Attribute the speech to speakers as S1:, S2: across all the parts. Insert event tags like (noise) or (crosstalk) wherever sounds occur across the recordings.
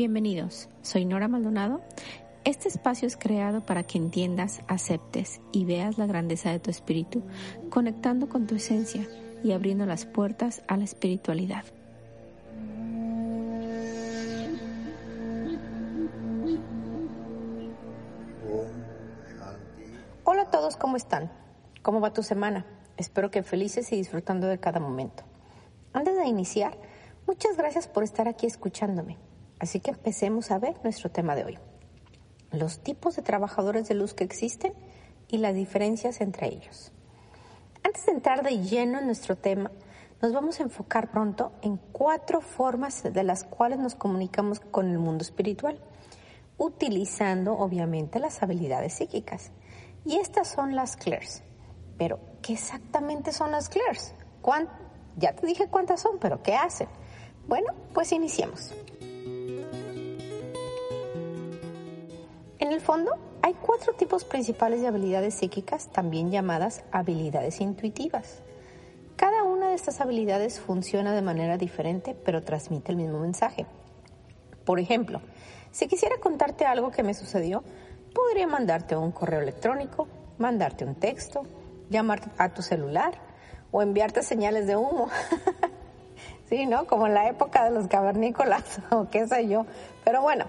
S1: Bienvenidos, soy Nora Maldonado. Este espacio es creado para que entiendas, aceptes y veas la grandeza de tu espíritu, conectando con tu esencia y abriendo las puertas a la espiritualidad. Hola a todos, ¿cómo están? ¿Cómo va tu semana? Espero que felices y disfrutando de cada momento. Antes de iniciar, muchas gracias por estar aquí escuchándome. Así que empecemos a ver nuestro tema de hoy. Los tipos de trabajadores de luz que existen y las diferencias entre ellos. Antes de entrar de lleno en nuestro tema, nos vamos a enfocar pronto en cuatro formas de las cuales nos comunicamos con el mundo espiritual, utilizando obviamente las habilidades psíquicas. Y estas son las clairs. Pero, ¿qué exactamente son las clairs? Ya te dije cuántas son, pero ¿qué hacen? Bueno, pues iniciemos. En el fondo, hay cuatro tipos principales de habilidades psíquicas, también llamadas habilidades intuitivas. Cada una de estas habilidades funciona de manera diferente, pero transmite el mismo mensaje. Por ejemplo, si quisiera contarte algo que me sucedió, podría mandarte un correo electrónico, mandarte un texto, llamar a tu celular o enviarte señales de humo. (laughs) sí, ¿no? Como en la época de los cavernícolas (laughs) o qué sé yo. Pero bueno,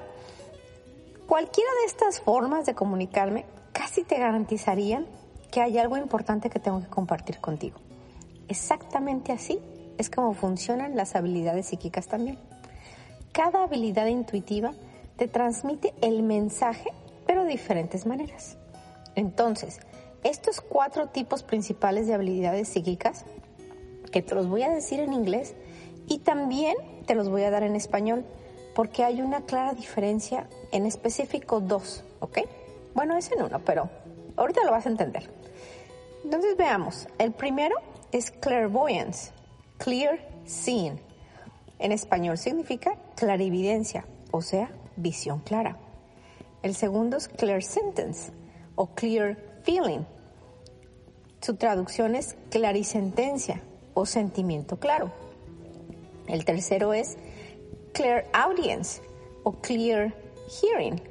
S1: Cualquiera de estas formas de comunicarme casi te garantizarían que hay algo importante que tengo que compartir contigo. Exactamente así es como funcionan las habilidades psíquicas también. Cada habilidad intuitiva te transmite el mensaje, pero de diferentes maneras. Entonces, estos cuatro tipos principales de habilidades psíquicas, que te los voy a decir en inglés y también te los voy a dar en español, porque hay una clara diferencia, en específico dos, ¿ok? Bueno, es en uno, pero ahorita lo vas a entender. Entonces veamos, el primero es clairvoyance, clear seeing. En español significa clarividencia, o sea, visión clara. El segundo es clear sentence o clear feeling. Su traducción es clarisentencia o sentimiento claro. El tercero es clear audience o clear hearing,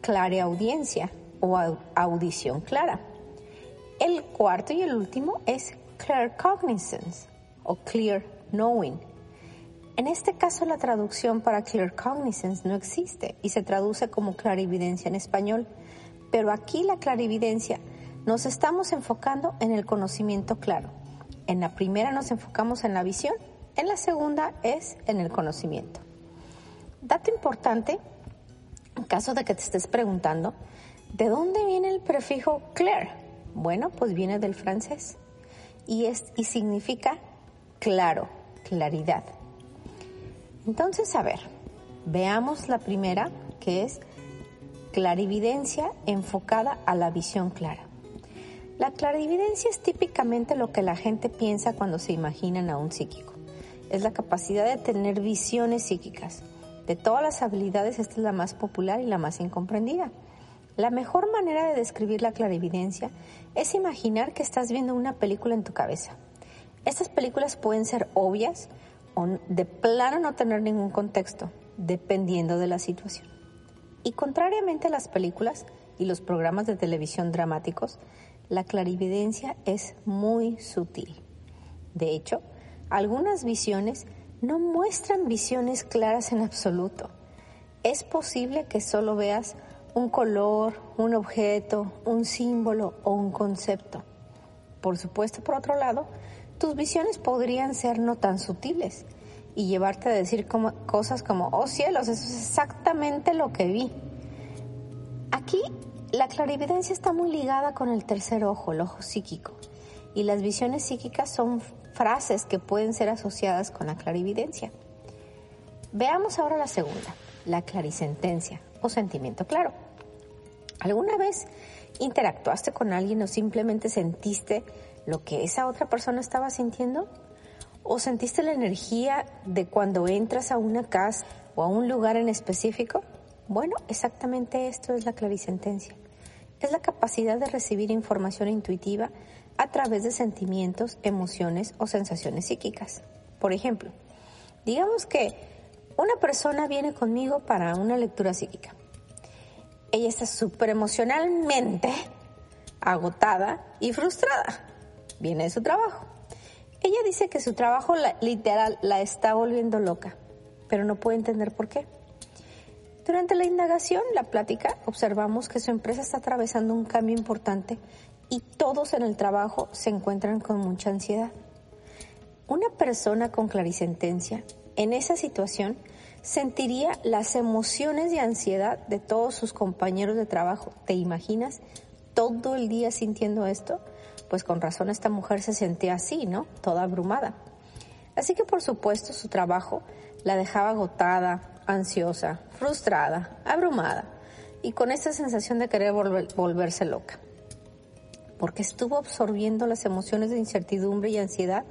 S1: clara audiencia o audición clara. El cuarto y el último es clear cognizance o clear knowing. En este caso la traducción para clear cognizance no existe y se traduce como clarividencia en español, pero aquí la clarividencia nos estamos enfocando en el conocimiento claro. En la primera nos enfocamos en la visión, en la segunda es en el conocimiento. Dato importante, en caso de que te estés preguntando, ¿de dónde viene el prefijo clair? Bueno, pues viene del francés y, es, y significa claro, claridad. Entonces, a ver, veamos la primera, que es clarividencia enfocada a la visión clara. La clarividencia es típicamente lo que la gente piensa cuando se imaginan a un psíquico. Es la capacidad de tener visiones psíquicas de todas las habilidades, esta es la más popular y la más incomprendida. La mejor manera de describir la clarividencia es imaginar que estás viendo una película en tu cabeza. Estas películas pueden ser obvias o de plano no tener ningún contexto, dependiendo de la situación. Y contrariamente a las películas y los programas de televisión dramáticos, la clarividencia es muy sutil. De hecho, algunas visiones no muestran visiones claras en absoluto. Es posible que solo veas un color, un objeto, un símbolo o un concepto. Por supuesto, por otro lado, tus visiones podrían ser no tan sutiles y llevarte a decir cosas como, oh cielos, eso es exactamente lo que vi. Aquí la clarividencia está muy ligada con el tercer ojo, el ojo psíquico, y las visiones psíquicas son frases que pueden ser asociadas con la clarividencia. Veamos ahora la segunda, la clarisentencia o sentimiento claro. ¿Alguna vez interactuaste con alguien o simplemente sentiste lo que esa otra persona estaba sintiendo? ¿O sentiste la energía de cuando entras a una casa o a un lugar en específico? Bueno, exactamente esto es la clarisentencia. Es la capacidad de recibir información intuitiva a través de sentimientos, emociones o sensaciones psíquicas. Por ejemplo, digamos que Una persona viene conmigo para una lectura psíquica. Ella está súper emocionalmente agotada y frustrada. Viene de su trabajo. Ella dice que su trabajo literal la está volviendo loca, pero no puede entender por qué. Durante la indagación, la plática, observamos que su empresa está atravesando un cambio importante y todos en el trabajo se encuentran con mucha ansiedad. Una persona con clarisentencia en esa situación sentiría las emociones de ansiedad de todos sus compañeros de trabajo. ¿Te imaginas todo el día sintiendo esto? Pues con razón esta mujer se sentía así, ¿no? Toda abrumada. Así que por supuesto su trabajo la dejaba agotada, ansiosa, frustrada, abrumada y con esta sensación de querer volverse loca. Porque estuvo absorbiendo las emociones de incertidumbre y ansiedad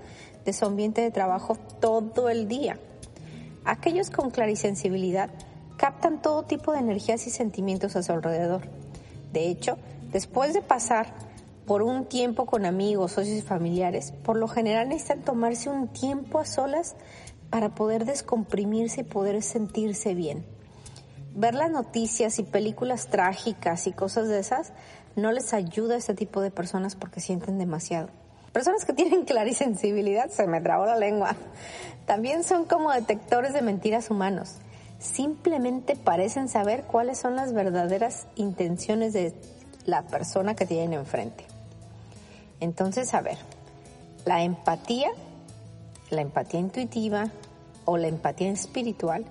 S1: de su ambiente de trabajo todo el día. Aquellos con clarisensibilidad captan todo tipo de energías y sentimientos a su alrededor. De hecho, después de pasar por un tiempo con amigos, socios y familiares, por lo general necesitan tomarse un tiempo a solas para poder descomprimirse y poder sentirse bien. Ver las noticias y películas trágicas y cosas de esas no les ayuda a este tipo de personas porque sienten demasiado. Personas que tienen (laughs) clarisensibilidad, se me trabó la lengua, también son como detectores de mentiras humanos. Simplemente parecen saber cuáles son las verdaderas intenciones de la persona que tienen enfrente. Entonces, a ver, la empatía, la empatía intuitiva o la empatía espiritual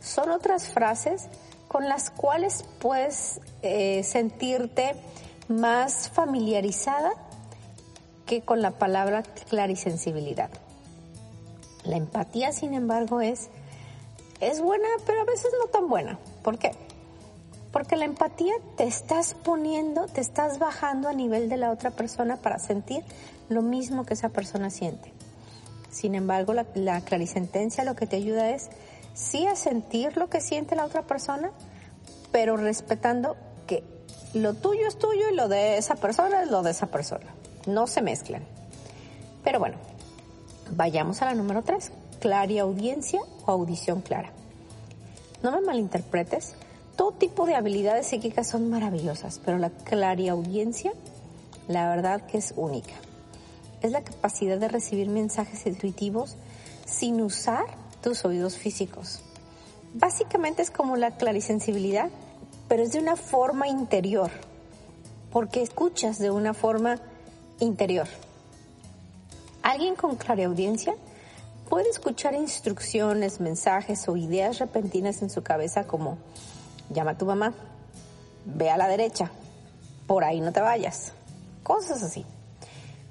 S1: son otras frases con las cuales puedes eh, sentirte más familiarizada con la palabra clarisensibilidad. La empatía, sin embargo, es, es buena, pero a veces no tan buena. ¿Por qué? Porque la empatía te estás poniendo, te estás bajando a nivel de la otra persona para sentir lo mismo que esa persona siente. Sin embargo, la clarisentencia lo que te ayuda es sí a sentir lo que siente la otra persona, pero respetando que lo tuyo es tuyo y lo de esa persona es lo de esa persona no se mezclan. Pero bueno, vayamos a la número 3, audiencia o audición clara. No me malinterpretes, todo tipo de habilidades psíquicas son maravillosas, pero la audiencia, la verdad que es única. Es la capacidad de recibir mensajes intuitivos sin usar tus oídos físicos. Básicamente es como la clarisensibilidad, pero es de una forma interior, porque escuchas de una forma interior. Alguien con audiencia puede escuchar instrucciones, mensajes o ideas repentinas en su cabeza como llama a tu mamá, ve a la derecha, por ahí no te vayas, cosas así.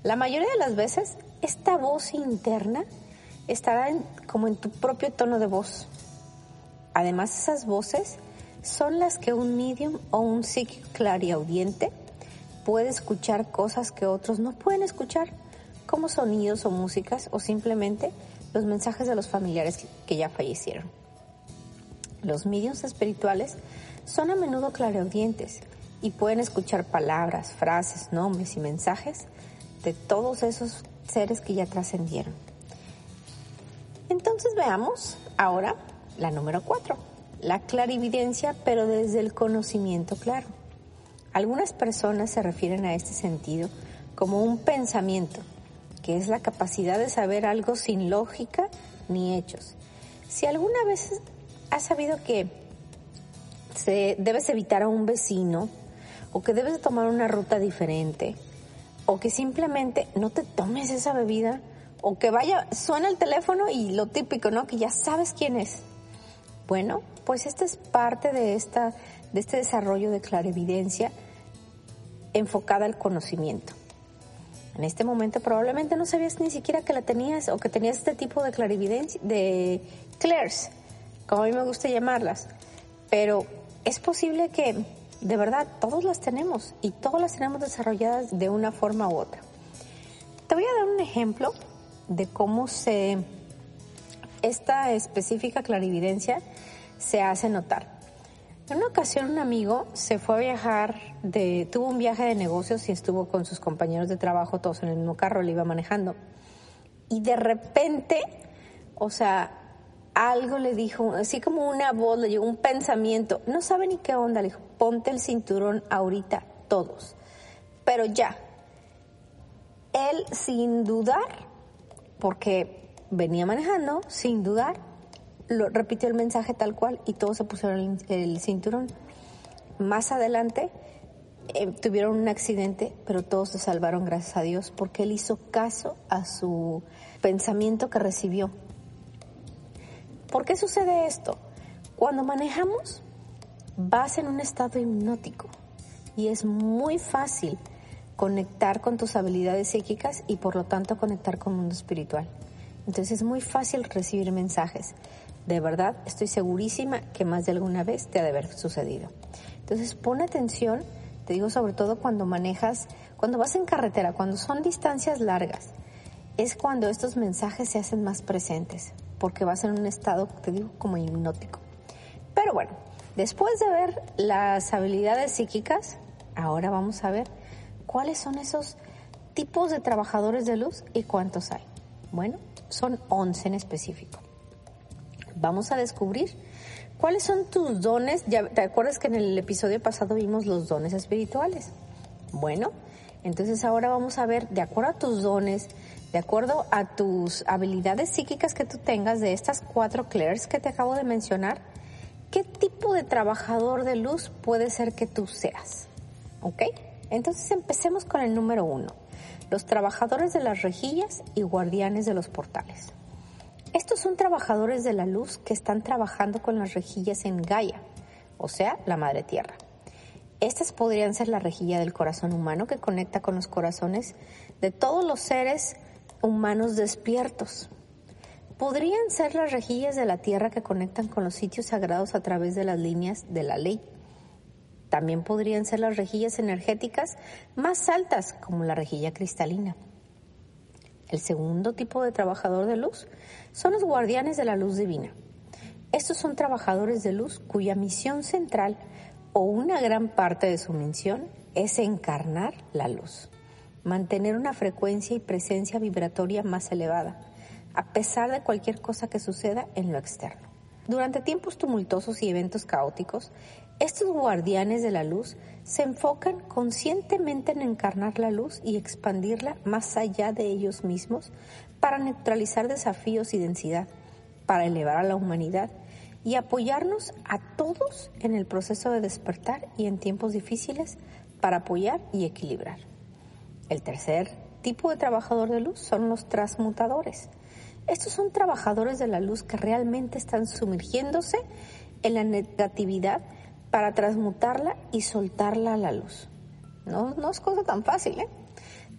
S1: La mayoría de las veces esta voz interna estará como en tu propio tono de voz. Además esas voces son las que un medium o un psíquico clariaudiente puede escuchar cosas que otros no pueden escuchar, como sonidos o músicas o simplemente los mensajes de los familiares que ya fallecieron. Los medios espirituales son a menudo clareaudientes y pueden escuchar palabras, frases, nombres y mensajes de todos esos seres que ya trascendieron. Entonces veamos ahora la número cuatro, la clarividencia pero desde el conocimiento claro. Algunas personas se refieren a este sentido como un pensamiento, que es la capacidad de saber algo sin lógica ni hechos. Si alguna vez has sabido que debes evitar a un vecino, o que debes tomar una ruta diferente, o que simplemente no te tomes esa bebida, o que vaya, suena el teléfono y lo típico, ¿no? Que ya sabes quién es. Bueno, pues esta es parte de esta de este desarrollo de clarividencia enfocada al conocimiento. En este momento probablemente no sabías ni siquiera que la tenías o que tenías este tipo de clarividencia, de clairs, como a mí me gusta llamarlas. Pero es posible que de verdad todos las tenemos y todas las tenemos desarrolladas de una forma u otra. Te voy a dar un ejemplo de cómo se esta específica clarividencia se hace notar. En una ocasión un amigo se fue a viajar, tuvo un viaje de negocios y estuvo con sus compañeros de trabajo, todos en el mismo carro, le iba manejando. Y de repente, o sea, algo le dijo, así como una voz, le llegó un pensamiento, no sabe ni qué onda, le dijo, ponte el cinturón ahorita, todos. Pero ya, él sin dudar, porque venía manejando, sin dudar, repitió el mensaje tal cual y todos se pusieron el, cinturón. Más adelante eh, tuvieron un accidente, pero todos se salvaron gracias a Dios porque él hizo caso a su pensamiento que recibió. ¿Por qué sucede esto? Cuando manejamos, vas en un estado hipnótico y es muy fácil conectar con tus habilidades psíquicas y por lo tanto conectar con el mundo espiritual. Entonces es muy fácil recibir mensajes. De verdad, estoy segurísima que más de alguna vez te ha de haber sucedido. Entonces pon atención, te digo sobre todo cuando manejas, cuando vas en carretera, cuando son distancias largas, es cuando estos mensajes se hacen más presentes porque vas en un estado, te digo, como hipnótico. Pero bueno, después de ver las habilidades psíquicas, ahora vamos a ver cuáles son esos tipos de trabajadores de luz y cuántos hay. Bueno, son 11 en específico. Vamos a descubrir cuáles son tus dones. Ya te acuerdas que en el episodio pasado vimos los dones espirituales. Bueno, entonces ahora vamos a ver, de acuerdo a tus dones, de acuerdo a tus habilidades psíquicas que tú tengas de estas cuatro clairs que te acabo de mencionar, ¿qué tipo de trabajador de luz puede ser que tú seas? ¿Ok? Entonces empecemos con el número uno, los trabajadores de las rejillas y guardianes de los portales. Estos son trabajadores de la luz que están trabajando con las rejillas en Gaia, o sea, la Madre Tierra. Estas podrían ser la rejilla del corazón humano que conecta con los corazones de todos los seres humanos despiertos. Podrían ser las rejillas de la tierra que conectan con los sitios sagrados a través de las líneas de la ley. También podrían ser las rejillas energéticas más altas, como la rejilla cristalina. El segundo tipo de trabajador de luz son los guardianes de la luz divina. Estos son trabajadores de luz cuya misión central o una gran parte de su misión es encarnar la luz mantener una frecuencia y presencia vibratoria más elevada, a pesar de cualquier cosa que suceda en lo externo. Durante tiempos tumultuosos y eventos caóticos, estos guardianes de la luz se enfocan conscientemente en encarnar la luz y expandirla más allá de ellos mismos para neutralizar desafíos y densidad, para elevar a la humanidad y apoyarnos a todos en el proceso de despertar y en tiempos difíciles para apoyar y equilibrar. El tercer tipo de trabajador de luz son los transmutadores. Estos son trabajadores de la luz que realmente están sumergiéndose en la negatividad para transmutarla y soltarla a la luz. No, es cosa tan fácil, ¿eh?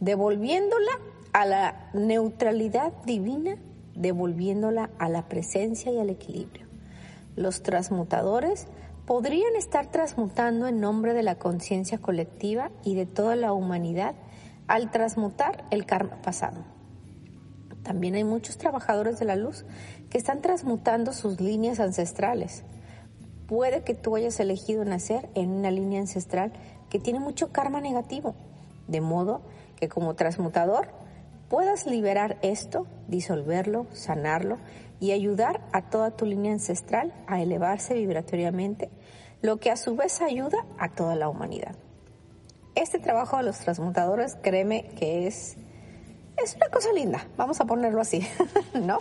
S1: Devolviéndola a la neutralidad divina, devolviéndola a la presencia y al equilibrio. Los transmutadores podrían estar transmutando en nombre de la conciencia colectiva y de toda la humanidad al transmutar el karma pasado. También hay muchos trabajadores de la luz que están transmutando sus líneas ancestrales. Puede que tú hayas elegido nacer en una línea ancestral que tiene mucho karma negativo, de modo que como transmutador puedas liberar esto, disolverlo, sanarlo y ayudar a toda tu línea ancestral a elevarse vibratoriamente, lo que a su vez ayuda a toda la humanidad. Este trabajo de los transmutadores, créeme que es, es una cosa linda, vamos a ponerlo así, (laughs) ¿no?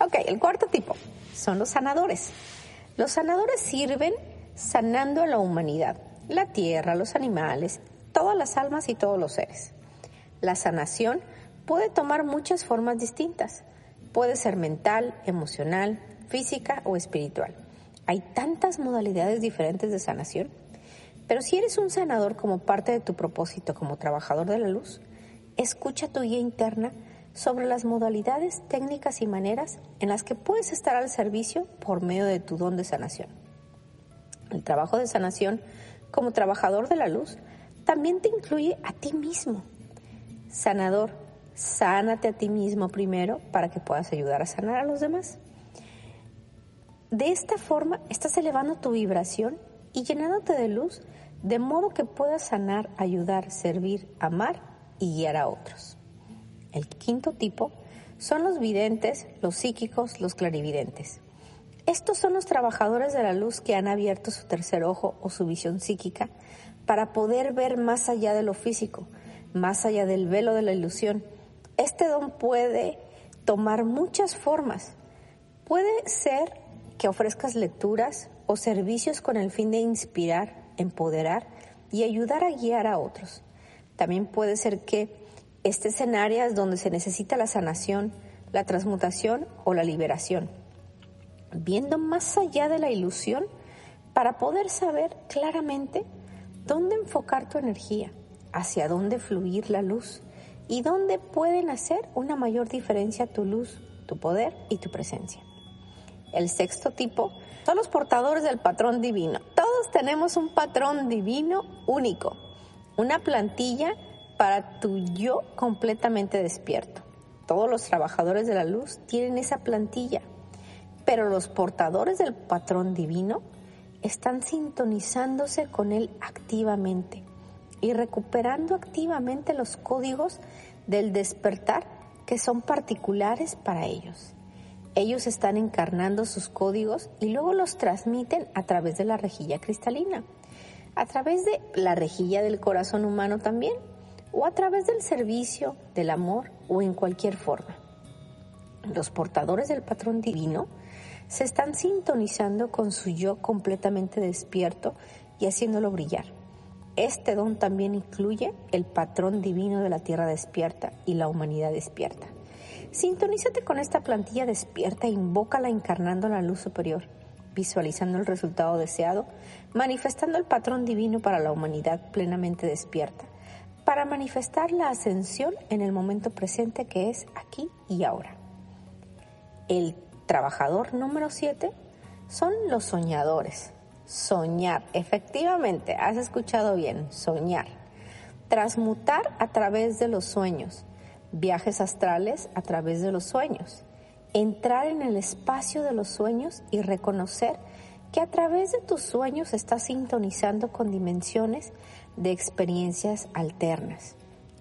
S1: Ok, el cuarto tipo son los sanadores. Los sanadores sirven sanando a la humanidad, la tierra, los animales, todas las almas y todos los seres. La sanación puede tomar muchas formas distintas. Puede ser mental, emocional, física o espiritual. Hay tantas modalidades diferentes de sanación pero si eres un sanador como parte de tu propósito como trabajador de la luz, escucha tu guía interna sobre las modalidades, técnicas y maneras en las que puedes estar al servicio por medio de tu don de sanación. El trabajo de sanación como trabajador de la luz también te incluye a ti mismo. Sanador, sánate a ti mismo primero para que puedas ayudar a sanar a los demás. De esta forma estás elevando tu vibración y llenándote de luz de modo que puedas sanar, ayudar, servir, amar y guiar a otros. El quinto tipo son los videntes, los psíquicos, los clarividentes. Estos son los trabajadores de la luz que han abierto su tercer ojo o su visión psíquica para poder ver más allá de lo físico, más allá del velo de la ilusión. Este don puede tomar muchas formas. Puede ser que ofrezcas lecturas o servicios con el fin de inspirar, empoderar y ayudar a guiar a otros. También puede ser que estés en áreas donde se necesita la sanación, la transmutación o la liberación viendo más allá de la ilusión para poder saber claramente dónde enfocar tu energía, hacia dónde fluir la luz y dónde pueden hacer una mayor diferencia tu luz, tu poder y tu presencia. El sexto tipo son los portadores del patrón divino. Todos tenemos un patrón divino único, una plantilla para tu yo completamente despierto. Todos los trabajadores de la luz tienen esa plantilla pero los portadores del patrón divino están sintonizándose con él activamente y recuperando activamente los códigos del despertar que son particulares para ellos. Ellos están encarnando sus códigos y luego los transmiten a través de la rejilla cristalina, a través de la rejilla del corazón humano también, o a través del servicio, del amor o en cualquier forma. Los portadores del patrón divino se están sintonizando con su yo completamente despierto y haciéndolo brillar. Este don también incluye el patrón divino de la tierra despierta y la humanidad despierta. Sintonízate con esta plantilla despierta e invócala encarnando la luz superior, visualizando el resultado deseado, manifestando el patrón divino para la humanidad plenamente despierta, para manifestar la ascensión en el momento presente que es aquí y ahora. El trabajador número 7 son los soñadores. Soñar, efectivamente, has escuchado bien, soñar. Transmutar a través de los sueños, viajes astrales a través de los sueños. Entrar en el espacio de los sueños y reconocer que a través de tus sueños estás sintonizando con dimensiones de experiencias alternas.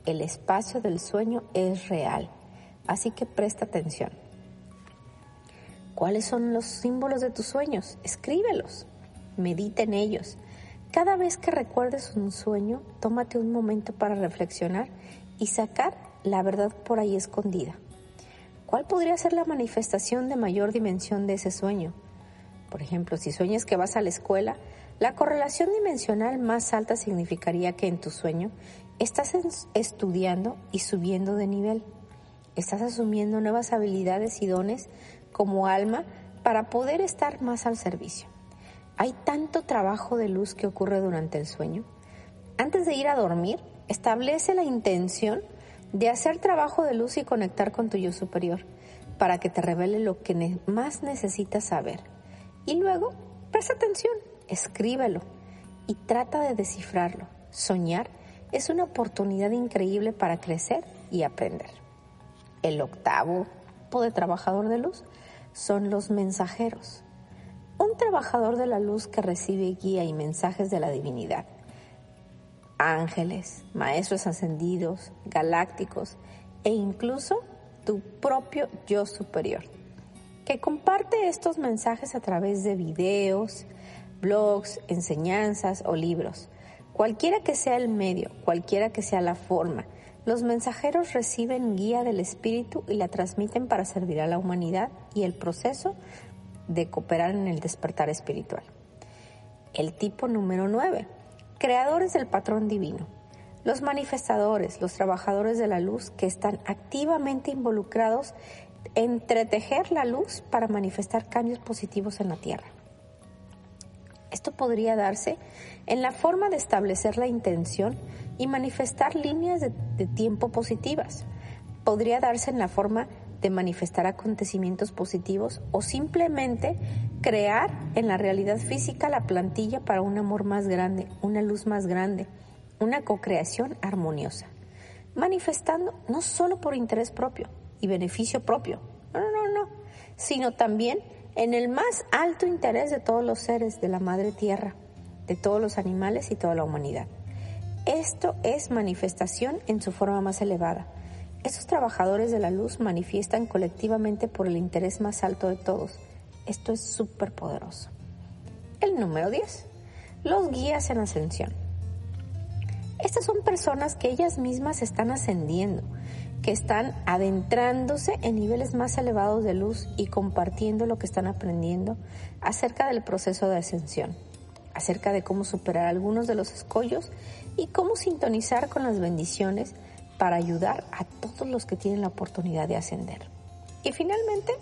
S1: El espacio del sueño es real, así que presta atención. ¿Cuáles son los símbolos de tus sueños? Escríbelos, medita en ellos. Cada vez que recuerdes un sueño, tómate un momento para reflexionar y sacar la verdad por ahí escondida. ¿Cuál podría ser la manifestación de mayor dimensión de ese sueño? Por ejemplo, si sueñas que vas a la escuela, la correlación dimensional más alta significaría que en tu sueño estás estudiando y subiendo de nivel. Estás asumiendo nuevas habilidades y dones como alma para poder estar más al servicio. Hay tanto trabajo de luz que ocurre durante el sueño. Antes de ir a dormir, establece la intención de hacer trabajo de luz y conectar con tu yo superior para que te revele lo que más necesitas saber. Y luego, presta atención, escríbelo y trata de descifrarlo. Soñar es una oportunidad increíble para crecer y aprender. El octavo tipo de trabajador de luz son los mensajeros. Un trabajador de la luz que recibe guía y mensajes de la divinidad. Ángeles, maestros ascendidos, galácticos e incluso tu propio yo superior, que comparte estos mensajes a través de videos, blogs, enseñanzas o libros. Cualquiera que sea el medio, cualquiera que sea la forma, los mensajeros reciben guía del Espíritu y la transmiten para servir a la humanidad y el proceso de cooperar en el despertar espiritual. El tipo número 9. Creadores del patrón divino. Los manifestadores, los trabajadores de la luz que están activamente involucrados en entretejer la luz para manifestar cambios positivos en la Tierra. Esto podría darse en la forma de establecer la intención y manifestar líneas de, tiempo positivas. Podría darse en la forma de manifestar acontecimientos positivos o simplemente crear en la realidad física la plantilla para un amor más grande, una luz más grande, una co-creación armoniosa, manifestando no solo por interés propio y beneficio propio, no, no, no, no, sino también en el más alto interés de todos los seres de la Madre Tierra, de todos los animales y toda la humanidad. Esto es manifestación en su forma más elevada. Estos trabajadores de la luz manifiestan colectivamente por el interés más alto de todos, Esto es súper poderoso. El número 10. Los guías en ascensión. Estas son personas que ellas mismas están ascendiendo, que están adentrándose en niveles más elevados de luz y compartiendo lo que están aprendiendo acerca del proceso de ascensión, acerca de cómo superar algunos de los escollos y cómo sintonizar con las bendiciones para ayudar a todos los que tienen la oportunidad de ascender. Y finalmente,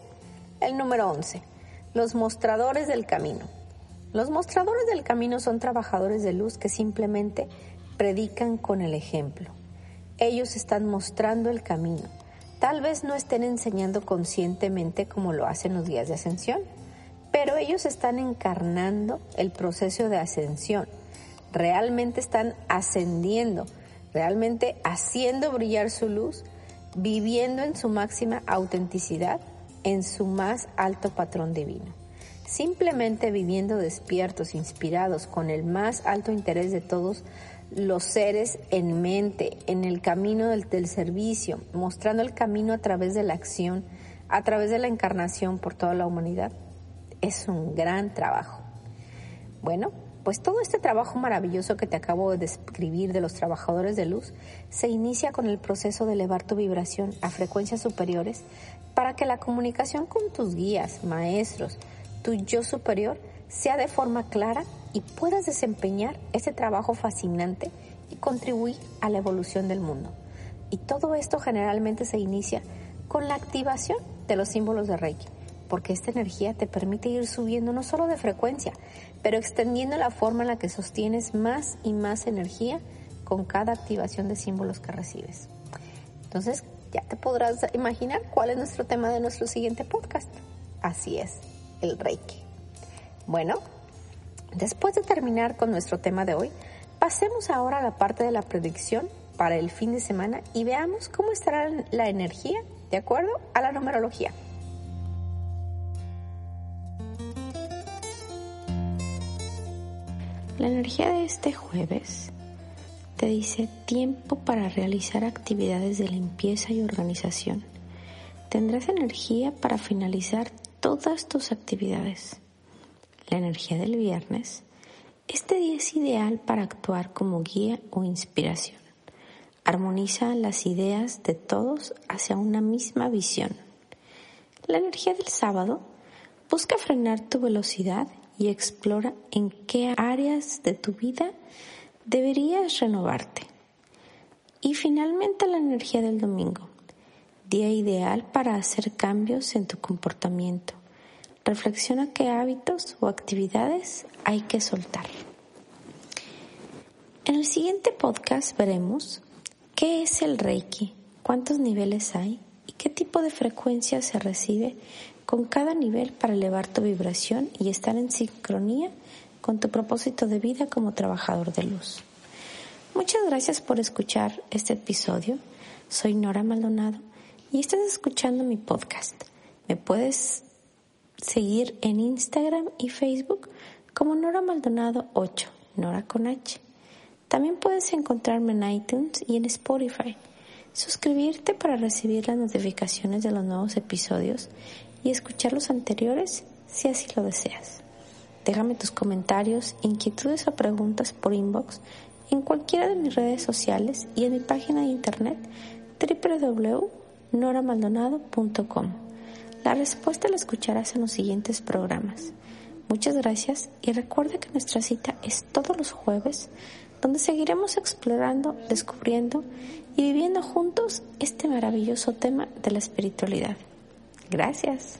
S1: el número 11, los mostradores del camino. Los mostradores del camino son trabajadores de luz que simplemente predican con el ejemplo ellos están mostrando el camino. Tal vez no estén enseñando conscientemente como lo hacen los días de ascensión, pero ellos están encarnando el proceso de ascensión. Realmente están ascendiendo, realmente haciendo brillar su luz, viviendo en su máxima autenticidad, en su más alto patrón divino. Simplemente viviendo despiertos, inspirados, con el más alto interés de todos los seres en mente, en el camino del, servicio, mostrando el camino a través de la acción, a través de la encarnación por toda la humanidad. Es un gran trabajo. Bueno, pues todo este trabajo maravilloso que te acabo de describir de los trabajadores de luz se inicia con el proceso de elevar tu vibración a frecuencias superiores para que la comunicación con tus guías, maestros, tu yo superior sea de forma clara y puedas desempeñar ese trabajo fascinante y contribuir a la evolución del mundo. Y todo esto generalmente se inicia con la activación de los símbolos de Reiki, porque esta energía te permite ir subiendo no solo de frecuencia, pero extendiendo la forma en la que sostienes más y más energía con cada activación de símbolos que recibes. Entonces, ya te podrás imaginar cuál es nuestro tema de nuestro siguiente podcast. Así es, el Reiki. Bueno, Después de terminar con nuestro tema de hoy, pasemos ahora a la parte de la predicción para el fin de semana y veamos cómo estará la energía de acuerdo a la numerología. La energía de este jueves te dice tiempo para realizar actividades de limpieza y organización. Tendrás energía para finalizar todas tus actividades la energía del viernes, este día es ideal para actuar como guía o inspiración. Armoniza las ideas de todos hacia una misma visión. La energía del sábado busca frenar tu velocidad y explora en qué áreas de tu vida deberías renovarte. Y finalmente la energía del domingo, día ideal para hacer cambios en tu comportamiento Reflexiona qué hábitos o actividades hay que soltar. En el siguiente podcast veremos qué es el Reiki, cuántos niveles hay y qué tipo de frecuencia se recibe con cada nivel para elevar tu vibración y estar en sincronía con tu propósito de vida como trabajador de luz. Muchas gracias por escuchar este episodio. Soy Nora Maldonado y estás escuchando mi podcast. Me puedes seguir en Instagram y Facebook como Nora Maldonado 8, Nora con H. También puedes encontrarme en iTunes y en Spotify. Suscribirte para recibir las notificaciones de los nuevos episodios y escuchar los anteriores si así lo deseas. Déjame tus comentarios, inquietudes o preguntas por inbox en cualquiera de mis redes sociales y en mi página de internet www.noramaldonado.com. La respuesta la escucharás en los siguientes programas. Muchas gracias y recuerda que nuestra cita es todos los jueves, donde seguiremos explorando, descubriendo y viviendo juntos este maravilloso tema de la espiritualidad. Gracias.